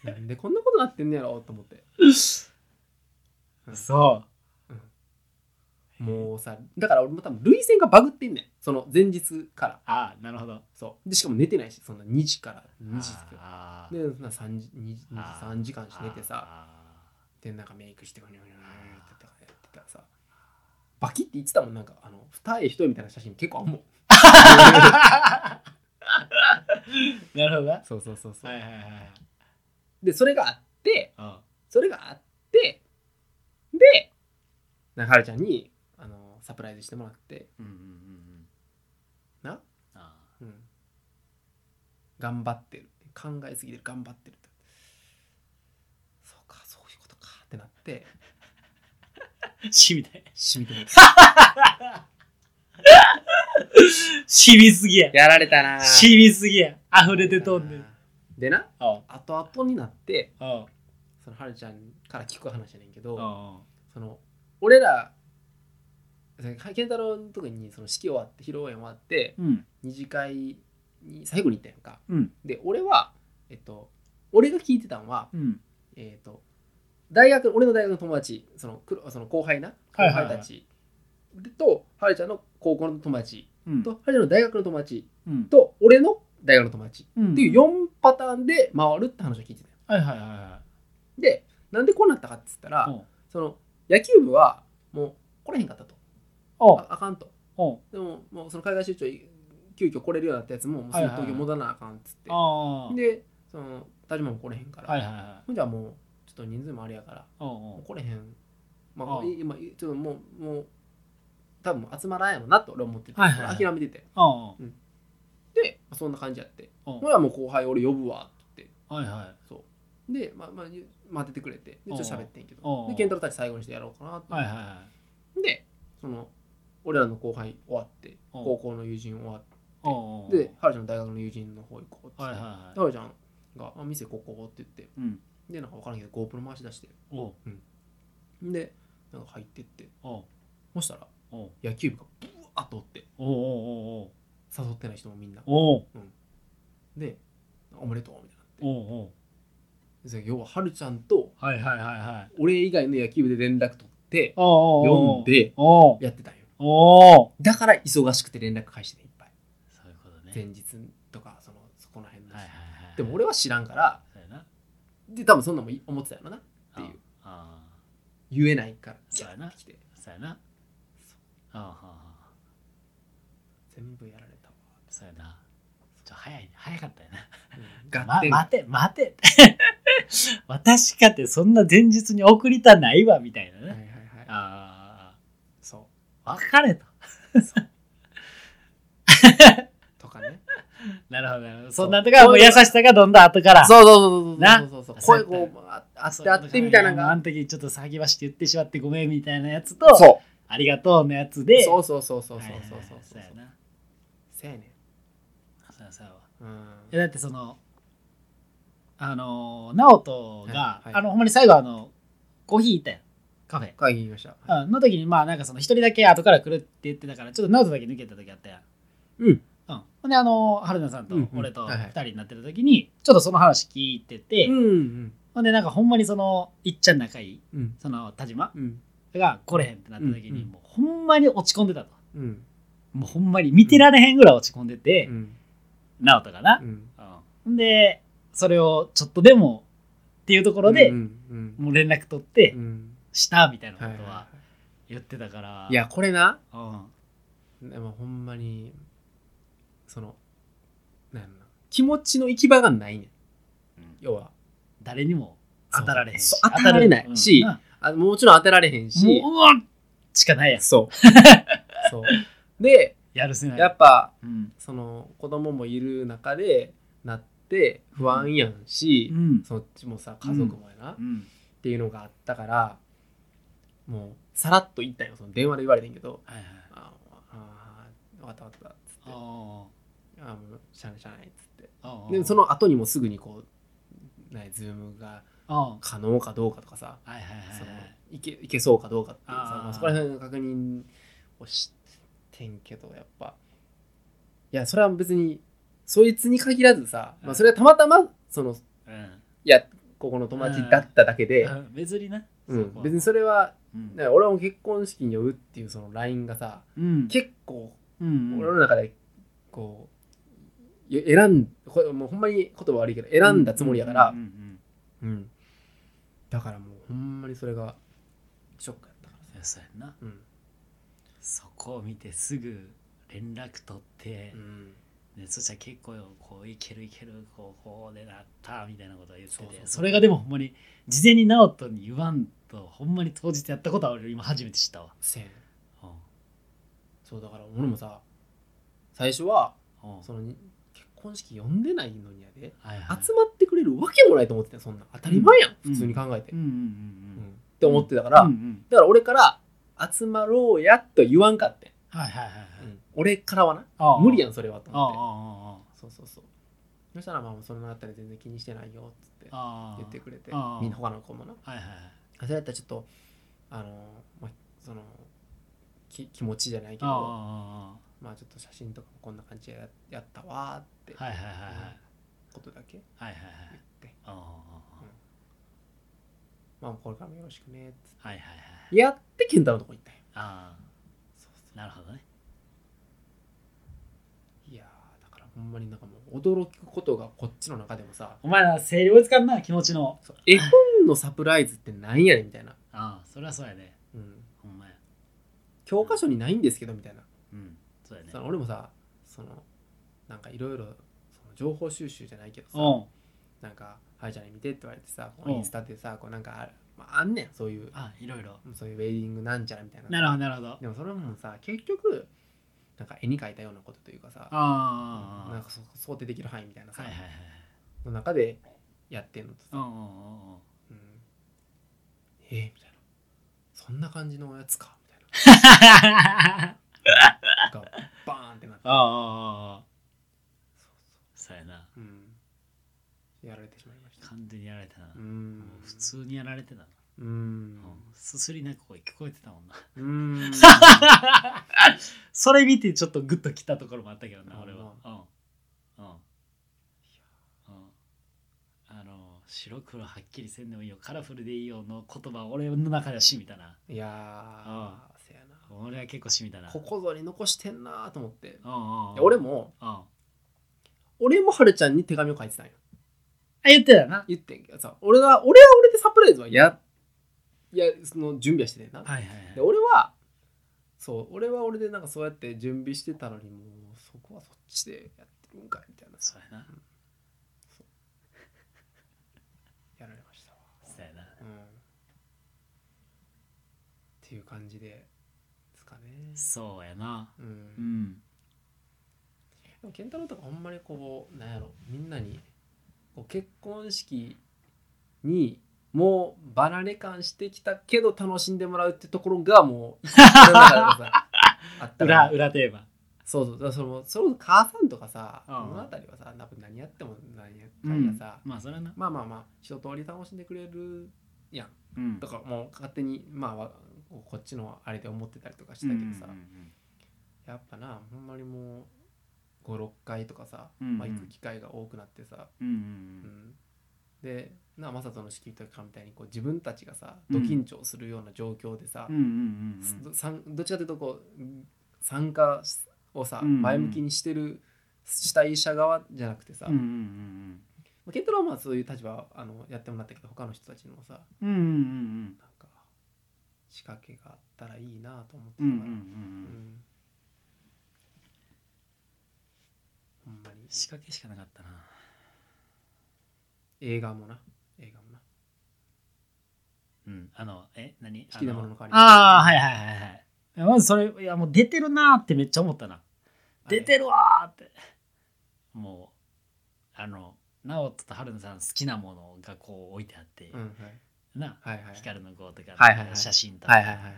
なんでこんなことなってんねやろと思って。そもうさだから俺も多分涙腺がバグってんねん。その前日から。うああなるほど。そう。でしかも寝てないしそんな2時から2時あでそんな3時 2, あ3時間し寝てさ。あでなんかメイクしてニョニョニョニョってやってたらさ。バキって言ってたもんなんかあの二重一重みたいな写真結構あんもん。なるほどな。そうそうそうそう、はいはいはいでそれがあってうん。それがあってでなはるちゃんにサプライズしてもらって。うんうんうんうん。な、あうん、頑張ってる。考えすぎてる。頑張ってるって。そうかそういうことかってなって。ーしみたい。しみてもしみすぎや。やられたな。しみすぎや。溢れてとんねんでな？あ後々になってあそのはるちゃんから聞く話やねんけどあ。その俺ら健太郎の時にその式終わって披露宴終わってうん。二次会に最後に行ったやんか。うん。で俺はえっと俺が聞いてたんはうん。えっと大学俺の大学の友達その黒その後輩な後はいはいはい。輩たちとはるちゃんの高校の友達うん。とはるちゃんの大学の友達うん。と俺の大学の友達うん。っていう4パターンで回るって話を聞いてたよはいはいはいはでなんでこうなったかっつったら、その野球部はもう来れへんかったと。おああかんと。おでももうその海外出張急遽来れるようになったやつももうすぐ東京戻らなあかんっつって、でその田島も来れへんから、ほんじゃもうちょっと人数もあれやから。もう来れへん。まあ今ちょっともうもう多分集まらんやろなと俺は思ってて、諦めてて。でまあそんな感じやって。ほらもう後輩俺呼ぶわって。はいはい。そう。で、まあまあ、待っててくれて。でちょっと喋ってんけど。で健太郎たち最後にしてやろうかなって、でその俺らの後輩終わって高校の友人終わってではるちゃんの大学の友人の方行こうって。はいはいははいるちゃんがあ「店ここ」って言ってうん。でなんか分からんけど GoPro 回し出しておう。でなんか入ってっておう。そしたらおう。野球部がブワーッとおっておうお誘ってない人もみんな。おう。でおめでとうみたいおうおう。なで要ははるちゃんとはいはいはいはい。俺以外の野球部で連絡取っておうおうおう。読んでおう。やってたんよおうだから忙しくて連絡返してねいっぱい。そういうことね。前日とかそのそこの辺の、はいはいはいでも俺は知らんからそうやな。で多分そんなんも思ってたやろなっていう。ああ言えないからそうやな。てきて。そうやな。ああはあ全部やられたわ、そうやな。ちょ早い早かったよな。うん、ま待て待て。私かってそんな前日に送りたないわみたいなね、はいはいはいあそあ別れとうそうとかね。なるほどなるほど。そんなんとかもう優しさがどんどん後から。そうそうそうそうな？そうそう声こうああって。あってみたいなのが。あの時ちょっと先走って言ってしまってごめんみたいなやつとそありがとうのやつで。うそうそうそうそうそうそうそうそう。やなせやねそうやそうだってそのあの直人が、あのほんまに最後あのコーヒー行ったやんカフェ。会議行きました。うん。の時にまあなんかその一人だけ後から来るって言ってたからちょっと直人だけ抜けた時あったやん。うん。うん、ほんであの春菜さんと俺とはいはい。二人になってる時にちょっとその話聞いてて、うんうんほんでなんかほんまにそのいっちゃん仲いいうん。その田島うん。が来れへんってなった時に、もうほんまに落ち込んでたと。うん。もうほんまに見てられへんぐらい落ち込んでて、うん。直人がな。う、ん。うん。でそれをちょっとでもっていうところで、もう連絡取ってうんしたみたいなことは言ってたから、いいやこれなうん、でもほんまにそのなん気持ちの行き場がないねん。要は誰にも当たられへんし。当たられない。しうん。あもちろん当てられへんし。もうしかないやん。そう。そう。でやるせない。やっぱうん。その子供もいる中でなって不安やんし、うん。そっちもさ家族もやな、っうん。ていうのがあったからもうさらっと言ったんよ。その電話で言われてんけど。はいはい「ああ分かった分かった」っつって「あああもうしゃあないしゃあない」っつって。でその後にもすぐにこうねズームが可能かどうかとかさ。はいはいはいそのはいいけいけそうかどうかっていうさまあ、そこら辺の確認をしてんけどやっぱ。いやそれは別にそいつに限らずさ、まあ、それはたまたまそのうん。いやここの友達だっただけで、うん。別にな。うん。別にそれはうん。ね俺はもう結婚式に呼ぶっていうその LINE がさうん。結構うん俺の中でこうい選んこれもうほんまに言葉悪いけど選んだつもりやから、だからもうほんまにそれがショックやったからうんそうやんな。うん。そこを見てすぐ連絡取ってうんでそしたら結構こういけるいけるこうこうでなったみたいなことを言っててそれがでもほんまに事前に直人に言わんとほんまに当日やったことは俺今初めて知ったわ。せんうん。そうだから俺もさ最初はうん。そのに結婚式呼んでないのにやではいはい。集まってくれるわけもないと思ってたよそんな。当たり前やん、うん。普通に考えて、うんうんうんうん。って思ってたから、だから俺から集まろうやと言わんかってん、はいはいはいはい。うん俺からはな無理やんそれはとああ思ってあ。そうそうそう。そしたらまあそれのあったら全然気にしてないよっつって言ってくれてみんな他の子もな。はいはいはい。それやったらちょっとあのまあそのき気持ちじゃないけどまあちょっと写真とかもこんな感じでややったわーってあはいはいはいはい。ことだけはいはいはい。言って。あああまあこれからもよろしくねっつっあはいはいはい。てやって健太のとこ行ったんよ。ああ。なるほどねういやーだからほんまになんかもう驚くことがこっちの中でもさお前ら整理追いつかんな気持ちの。そう絵本のサプライズってなんやねんみたいな、ああそれはそうやね。うん、ほんまや。教科書にないんですけどみたいな。うん。そうやね。その俺もさそのなんかいろいろ情報収集じゃないけどさおうなんか「はいじゃあね見て」って言われてさこうん。のインスタでさこうなんかある、まあ、あんねんそういう。あいろいろ。そういうウェディングなんちゃらみたいな。なるほどなるほど。でもそれもさ結局なんか絵に描いたようなことというかさああなんかそ想定できる範囲みたいなさ、はいはいはいの中でやってんのとさ、うんうえーみたいな。そんな感じのやつかみたいな。がバーンってなって。ああああそうそう。やな。そう、うん、やられてしまいました。完全にやられたな、うもんう普通にやられてたな、うん。うんすすりな声聞こえてたもんな。うん。それ見てちょっとグッときたところもあったけどなあ俺は。うん。うん。うん。あの白黒はっきりせんでもいいよ。カラフルでいいよの言葉俺の中ではしみたな。いやあーせやな。俺は結構しみたな。ここぞに残してんなと思って。うんうんうん。で俺もうん。あ俺もはるちゃんに手紙を書いてたんよ。言ってたな。言ってんけどさ俺は俺は俺でサプライズはやいやその準備はしててんな、はいはいではい。俺はそう俺は俺でなんかそうやって準備してたのにもう僕はそっちでやってるんかいみたいな。そうやな。やられましたわ。そうやな。うん。っていう感じでですかね。そうやな。うん。うん。でも健太郎とかほんまにこうなんやろみんなにこう結婚式にもう離れ感してきたけど楽しんでもらうってところがもう あったら。裏裏テーマ。そうそう。だそのその母さんとかさこうん。の辺りはさ多分何やっても何やかんやさ、まあそれはな。まあまあまあ一通り楽しんでくれるやん。うん。とかもう勝手にまあわこっちのあれで思ってたりとかしたけどさ、うんうんやっぱなほんまにもう56回とかさ、うんうん。まあ、行く機会が多くなってさ、うんうん。うんでな正人の式とかみたいにこう自分たちがさうんド緊張するような状況でさ、どさんどっちかというとこう参加をさ、うんうん前向きにしてる主体者側じゃなくてさ、うんうんうんまあケントロはまあそういう立場あのやってもらったけど他の人たちにもさうんうんうんうん。なんか仕掛けがあったらいいなと思ってたうんうんから、うん。うん。ほんまに。仕掛けしかなかったな映画もな。映画もな。うん。あのえ何？好きなものの代わりに。ああはいはいはいはいい。やまずそれいやもう出てるなーってめっちゃ思ったな。出てるわーって。もうあの直人と春菜さん好きなものがこう置いてあって、うんはい。な？はいはい光の子とか、はいはいはい。写真とか、はいはいはいはい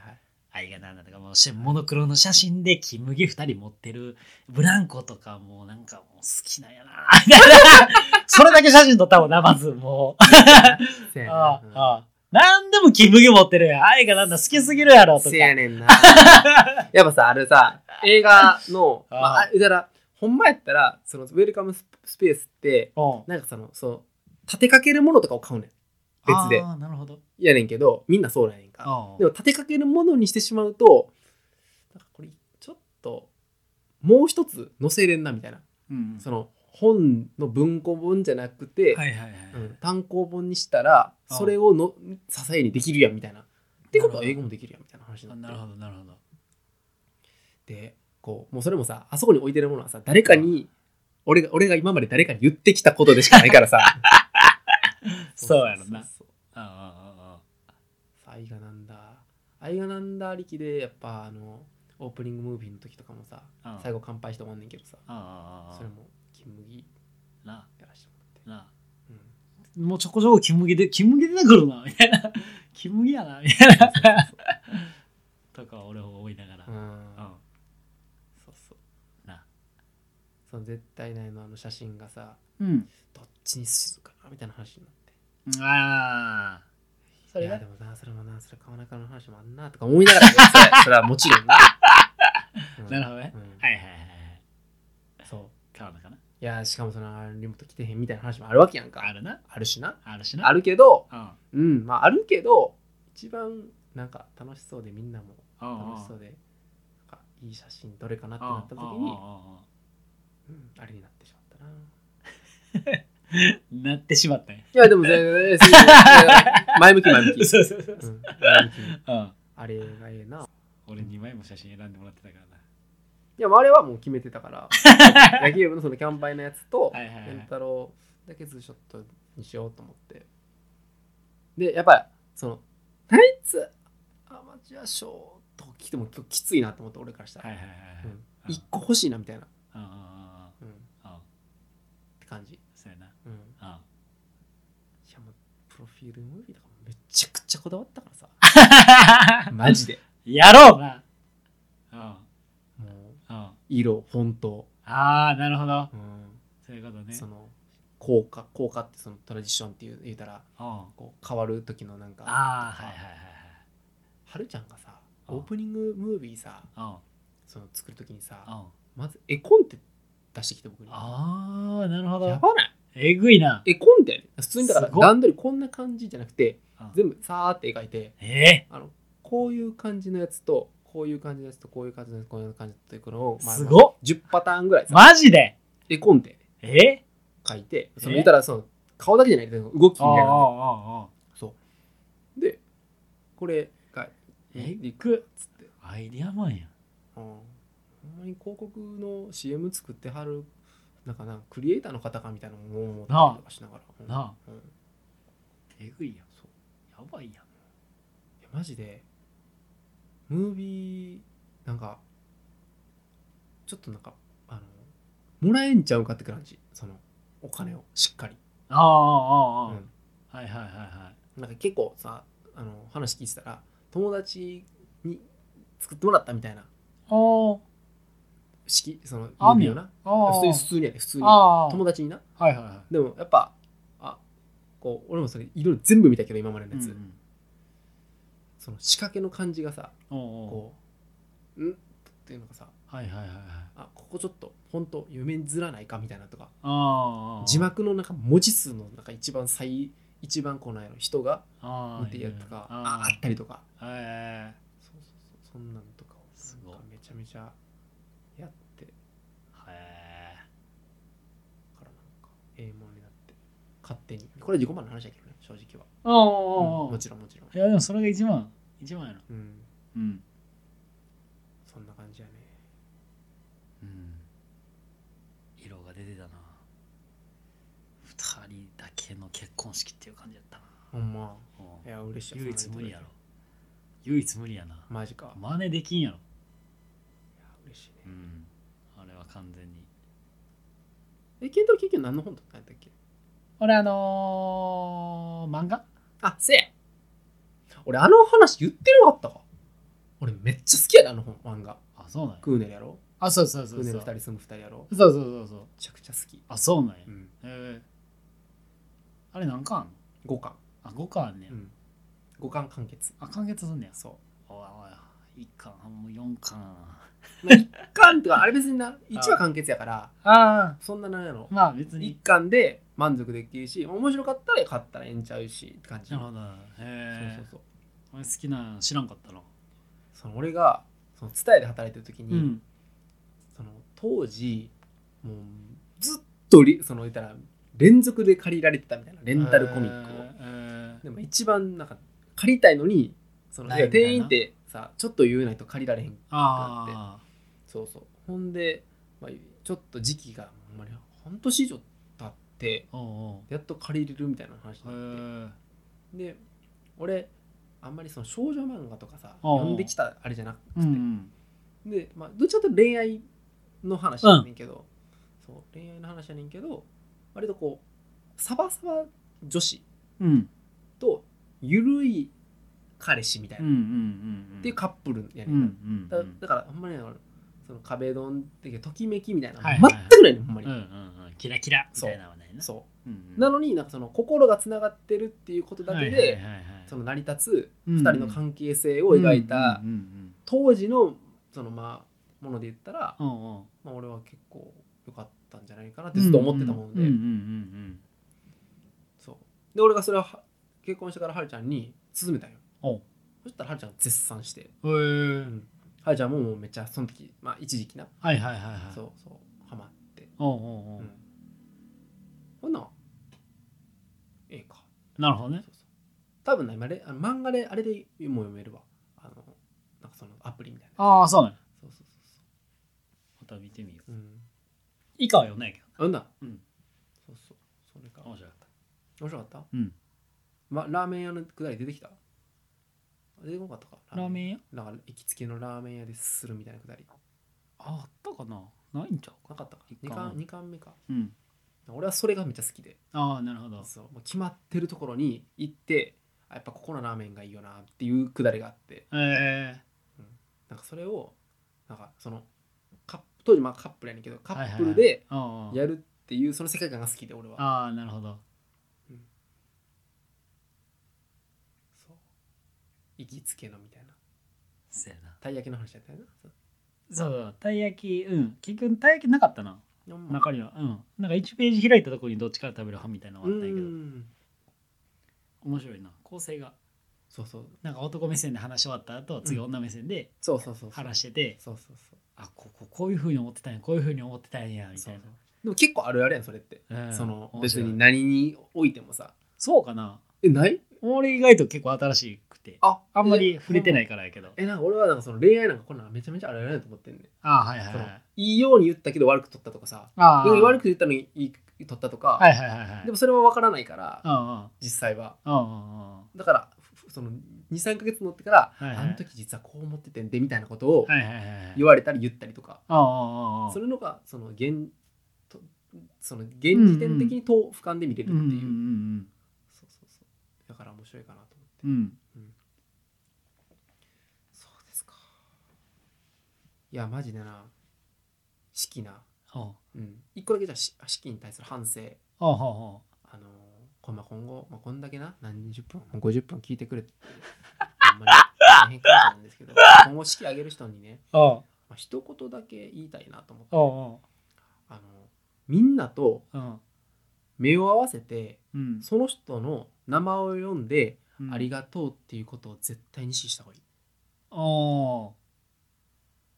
愛がなんだとかもうしモノクロの写真でキムギ2人持ってるブランコとかもうなんかもう好きなんやな。それだけ写真撮ったもんなまずもう。ああねんああなんでもキムギ持ってるや。ん愛がなんだ好きすぎるやろとか。せやねんな。やっぱさあれさ映画のああ まあ、あだからほんまやったらそのウェルカムススペースってうん。なんかそのそう立てかけるものとかを買うねん別で。なるほど。やねんけどみんなそうなんやんか。でも立てかけるものにしてしまうとなんかこれちょっともう一つ載せれんなみたいな。うんその本の文庫本じゃなくて、はいはいはい、うん単行本にしたらあそれをの支えにできるやんみたいな。ってことは英語もできるやんみたいな話になって。あなるほどなるほど。でこうもうそれもさあそこに置いてるものはさ誰かに俺が俺が今まで誰かに言ってきたことでしかないからさ そうやろな。ああああそう愛がなんだ愛がなんだありきでやっぱあのオープニングムービーの時とかもさああ最後乾杯して終わんねんけどさああああそれも金麦なやらしてもらって。もうちょこちょこキムギでキムギ出てくるなみたいな。キムギやなみたいな。とか俺を思いながら。うん。うん。そうそう。な。その絶対ないのあの写真がさうん。どっちにするか。なみたいな話になって。ああそれがいやでもなそれもなそれ川中の話もあんなとか思いながら、ね、それはもちろんな、う んなるほどね、うん。はいはいはいはい。そう。川中な。いやしかもそのリモート来てへんみたいな話もあるわけやんか。あるな。あるしな。あるしな。あるけどうん。うんまああるけど一番なんか楽しそうでみんなも楽しそうでなんかいい写真どれかなってうんなった時に、うん、あれになってしまったな なってしまったねいやでも全然前向き 前向き、そうそうそうそう。うん、前向きに。うん。あれがええな。俺2枚も写真選んでもらってたからな。いやもうあれはもう決めてたから。野球部のそのキャンパイのやつとはいはいはい。健太郎だけツーショットにしようと思って。でやっぱりそのナイツアマチュア賞と来ても今日きついなと思って俺からしたら、はいはいはいはい。うん。一個欲しいなみたいな、うんうんうんうん。うん、っうんて感じ、そうやなうん、うんしかもプロフィールムービーとかもめちゃくちゃこだわったからさ。マジで。やろう。なうん。もううん。色本当、ああなるほど。うん。そういうことね。その効果効果ってそのトラディションっていう言うたらうん。こう変わる時のなんかああはいはいはるちゃんがさうん。オープニングムービーさはいはいその作る時にさうん。うんまず絵コンテ出してきて僕に。ああなるほど。やばない？えぐいな。絵コンテやね普通にだからすごっ。段取りこんな感じじゃなくてうん全部さーって描いてえあのこういう感じのやつとこういう感じのやつとこういう感じのやつこういう感じっていうのを、まあすごっ。10パターンぐらいさマジで？絵コンテえ書いてそのえ言ったらその顔だけじゃないけど動きみあああたいなああそう。でこれがえ？いくっつって。アイディアマンや。んうんほんまに広告の CM 作ってはるなんかなクリエイターの方かみたいなのも思ったりとかしながら。うん。なあ。うん。いえぐいやんそう。やばいやん。やマジでムービーなんかちょっとなんかあのもらえんちゃうかって感じ。そのお金をしっかり、ああああああ、うん。はいはいはいはい。なんか結構さあの話聞いてたら友達に作ってもらったみたいな。あ式その指をな。普通に普通に。やで普通に友達にな。はいはいはい。でもやっぱあこう俺もそれいろいろ全部見たけど今までのやつ、うんうん。その仕掛けの感じがさこう「ん?」っていうのがさはいはいはいはい。あここちょっと本当読みづらないかみたいなとか。字幕のなんか文字数のなんか一番最一番この人がああ見てるやつとかあああったりとか。あへそうそうそう。そんなんとかを。すごい。めちゃめちゃやってえへからなんかええものになって勝手に。これ自己満の話だけどね正直は、えおうんもちろんもちろん。いやでもそれが一番一番。やなうん。うん。そんな感じやね。うん。色が出てたな。二人だけの結婚式っていう感じやったな。ほんま。うん。いや嬉しい唯一無理やろ。唯一無理やな。マジか。い真似できんやろ。や嬉しいね。うん。あれは完全に。えケンタロウ結局何の本だったんやったっけ？俺あのー、漫画？あせや。俺あの話言ってなかったか。俺めっちゃ好きやであの本漫画。あそうなんや。クーネルやろ。あそうそうそクーネうそうル二人住む二人やろ。めそうそうそうそう。ちゃくちゃ好き。あそうなんや。うん。へえあれ何巻あんの？五巻。あ5巻あんねや、うん。五巻完結。あ完結すんねや。そおいおい1巻もう4巻。うまあ一巻ってかあれ別にな 一話完結やからああ。そんななんやろ。まあ別一に巻で満足できるし面白かったら買ったらええんちゃうしって感じ。なるほどへそうえそうそう。俺好きな知らんかったな。その俺がその伝えで働いてる時に、うん。その当時もうずっとりその言ったら連続で借りられてたみたいなレンタルコミックを、えー。でも一番なんか借りたいのにその店員ってさちょっと言うないと借りられへんあそうそう。ほんで、まあ、ちょっと時期がほんまに半年以上やっと借りれるみたいな話になって。えで俺あんまりその少女漫画とかさ読んできたあれじゃなくて、うんで、まあ、どっちかというと恋愛の話やねんけど、そう恋愛の話やねんけど割とこうサバサバ女子うん。とゆるい彼氏みたいな、うんうんうんっていうカップルやねうんんな、うん。だだからあんまりねその壁ドンってときめきみたいな、はいはいはい。全くないねんほんまに、うんうんうんキラキラみたいなのはないなそう。うんうん。なのになんかその心がつながってるっていうことだけで、成り立つうん2人の関係性を描いた当時のそのまあもので言ったら、うんうん。うんまあ、俺は結構良かったんじゃないかなってずっと思ってたもんで、うんうんうんそう。で俺がそれをは結婚してからはるちゃんに勧めたんよ。そしたらはるちゃんが絶賛して、うんへえ。うん、はるちゃんももうめっちゃその時まあ一時期な、はいはいはいはい。そうそう。ハマって、おうおうおう。うん、ほんな。らええか。なるほどね。そうそう。多分な今れあの漫画であれでも読めるわ。あのなんかそのアプリみたいな。ああそうね。そうそうそまた見てみよう。うそううん。以下は読んないけあんだ。うん。そうそう。それか。ど面白かった。面白かった？うん。ま、ラーメン屋のくだり出てきた？出てこなかったか。ラーメン屋？なんか行きつけのラーメン屋でするみたいなくだり。ああったかな？ないんちゃうか？なかったか。一 2, 巻巻二巻目か。うん俺はそれがめっちゃ好きで。ああなるほど。そう。もう決まってるところに行ってあやっぱここのラーメンがいいよなっていうくだりがあって。えなんかそれをなんかそのカップ当時まあカップルやねんけどカップルでえあやるっていうその世界観が好きで俺は。ああなるほど。そう。行きつけのみたいな。そうやな。たい焼きの話やったよな。そう。そうたい焼きうん。結局たい焼きなかったな中にはうん。なんか1ページ開いたところにどっちから食べる派みたいなのうがあったんやけど。ん。面白いな。構成が。そうそう。なんか男目線で話し終わった後次うん女目線でそうそうそう話してて、そうそうそう。あこここういうふうに思ってたんやこういうふうに思ってたんやみたいな。でも結構あるあるやんそれって、うん。その別に何においてもさ。そうかな。えない？俺意外と結構新しくて。ああんまり触れてないいからやけど。えなんか俺はなんかその恋愛なんかこんなんめちゃめちゃあれあれだと思ってんねん。あはいはいはい。いいように言ったけど悪く取ったとかさあー。悪く言ったのにいい取ったとか、はいはいはいはい。でもそれは分からないから、うんうん。実際は。うんうんうん。だからふその23か月乗ってから、はいはい。あの時実はこう思っててんでみたいなことをはいはいはいはい。言われたり言ったりとか、うんうんうんうん。それのがその現とその現時点的に遠俯瞰で見れるっていう,、うんうん。そうそうそう。だから面白いかなと思って、うんうんそうですかいやマジでな。式な。ほうん。一個だけじゃあし式に対する反省。うほうほうほあのこまあ今後、まあ、こんだけな。何十分？もう50分聞いてくれて。あんまり大変感謝なんですけど。今後式あげる人にね、うおうまあ、一言だけ言いたいなと思って。あのみんなと目を合わせてうん。その人の名前を読んで、うん。ありがとうっていうことを絶対に意識した方がいい。おー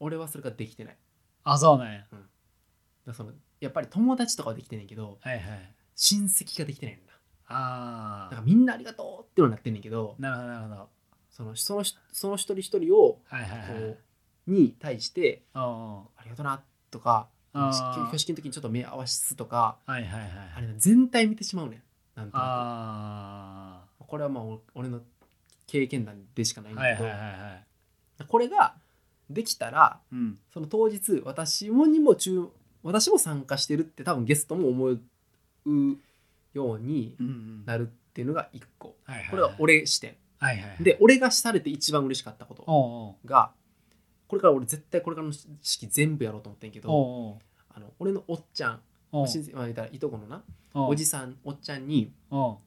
俺はそれができてない。あそうなんや。だそのやっぱり友達とかはできてないけどはいはい。親戚ができてないんだ。ああだからみんなありがとうってのになってんねんけどなるほどなるほど。そのそのその一人一人をはいはいこはい。うに対しておうおうありがとうなとかあー挙式の時にちょっと目合わすとかはいはいはい。あれな全体見てしまうねん。なんとなあくこれはまあお俺の経験談でしかないんだけど、あはいはいはいはい。これができたらうん。その当日私もにも中私も参加してるって多分ゲストも思うようにうんうん。なるっていうのが一個。はいはいこれは俺視点。はいはいはい。で俺がされて一番嬉しかったことおうおう。がこれから俺絶対これからの式全部やろうと思ってんけどおうおう。あの俺のおっちゃんおう。親戚まあたらいとこのなおう。おじさんおっちゃんにおう。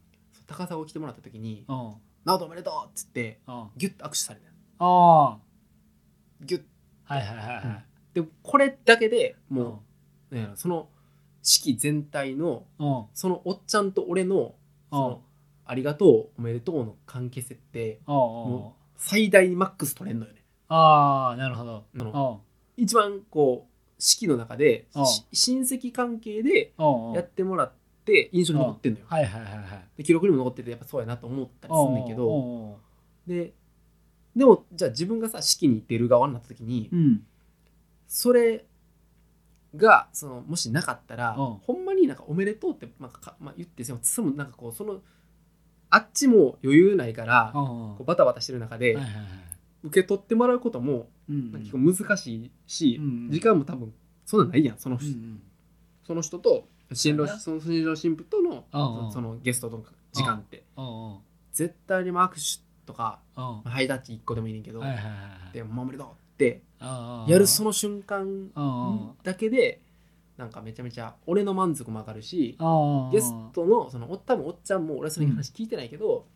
高砂を来てもらった時におう「直人おめでとう!」っつっておう。ギュッと握手された。おうギュッはいはいはいはい。でこれだけでもう、ね、その式全体のおうそのおっちゃんと俺のそのありがとうおめでとうの関係性っておう最大にマックス取れんのよね。ああなるほど。一番こう式の中でうん。し親戚関係でやってもらって印象に残ってんのよ。はいはいはいはい。で記録にも残っててやっぱそうやなと思ったりすんねんけどででもじゃあ自分がさ式に出る側になった時にうん。それがそのもしなかったら、うん。ほんまになんかおめでとうって、まあかまあ、言ってそのなんかこうそのあっちも余裕ないから、おうおこうバタバタしてる中で、はいはいはい。受け取ってもらうこともうん。なんか結構難しいし、うん時間も多分そんなんないやんその,、うんうん。その人と新郎その新郎新婦とのうんうんそのゲストとの時間って。絶対に握手とかおうまあハイタッチ1個でもいいねんけど、はいはいはいはい。で「おめでとう」って。やるその瞬間だけでなんかめちゃめちゃ俺の満足も上がるしゲストのそのお多分おっちゃんも俺はその話聞いてないけど、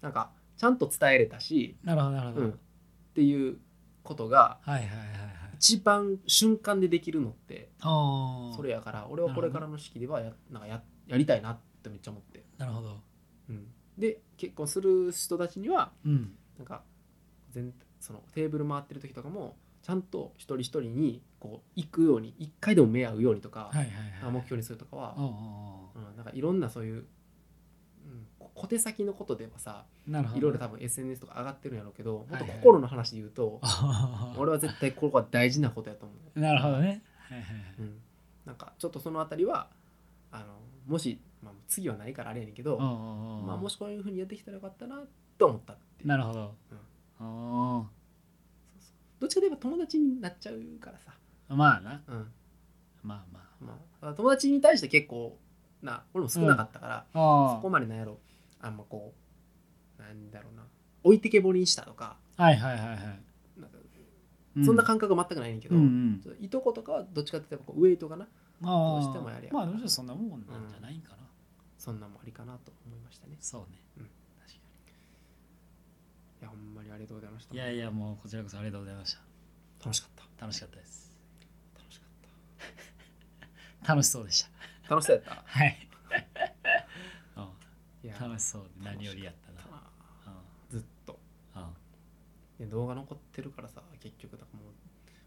なんかちゃんと伝えれたし、なるほどなるほど。うん、っていうことがはいはいはいはい。一番瞬間でできるのってそれやから俺はこれからの式ではやなんかややりたいなってめっちゃ思って、なるほど。うん、で結婚する人たちにはうん。なんか全そのテーブル回ってる時とかもちゃんと一人一人にこう行くように一回でも目合うようにとか、はいはいはい目標にするとかは、おうん、なんかいろんなそういう、うん、小手先のことではさいろいろ多分 SNS とか上がってるんやろうけどもっとはいはい。心の話で言うと、あ 俺は絶対ここは大事なことやと思う、なるほどね。はいはいはい。うん、なんかちょっとそのあたりはあのもし、まあ、次はないからあれやねんけど、まあ、もしこういうふうにやってきたらよかったなと思ったってなるほど。おどっちかといえば友達になっちゃうからさ、うまあな。うん。まあままあ、友達に対して結構な俺も少なかったから、あそこまでなんやろ。あんまこうなんだろうな。置いてけぼりにしたとか。はいはいはいはい。そんな感覚は全くないねんけど、うんうん。いとことかはどっちかっていうとこうウェイトかな。あどうしてもやりやまあどうしてもそんなもんなんじゃないんかなそんなんもありかなと思いましたね。そうね。うん。確かいやほんまにありがとうございました。にいやいやもうこちらこそありがとうございました。楽しかった。楽しかったです。楽しかっ楽しそうでした。た楽しそうやった。はい。いやうん楽しそうで何よりやったな。ずっと。うん。いや動画残ってるからさ結局だからもう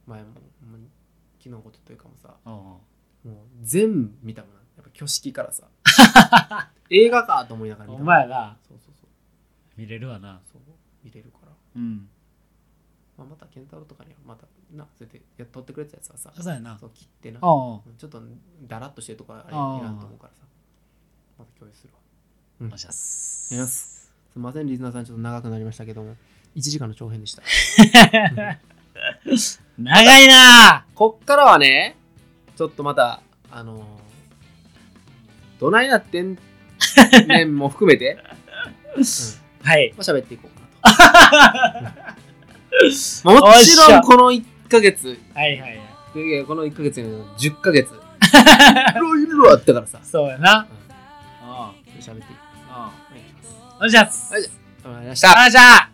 前もほんまに昨日のことというかもさうんもう全部見たもん。なやっぱ挙式からさ 映画かと思いながら見た。お前やな。そうそうそう。見れるわな。そう見れるから、うん。まあ、また健太郎とかにはまたなそうやってやっ撮ってくれたやつはさそうやな。そう切ってな。あちょっとだらっとしてるとこあれいあ。あらんと思うからさ。また共有するわ。お願いします。やりますすいませんリズナーさん。ちょっと長くなりましたけども。1時間の長編でした。長いな。こっからはねちょっとまたあのーどないなってん？ねんも含めて、うんはい。まあ、喋っていこう。かなと。まあもちろんこの1ヶ月、はいはいはい。いやこの1ヶ月の10ヶ月、いろいろあったからさ、そうやな。うん。あ喋っていこあう。お願いします。お願いします。はい。ありがとうございました。あじゃあ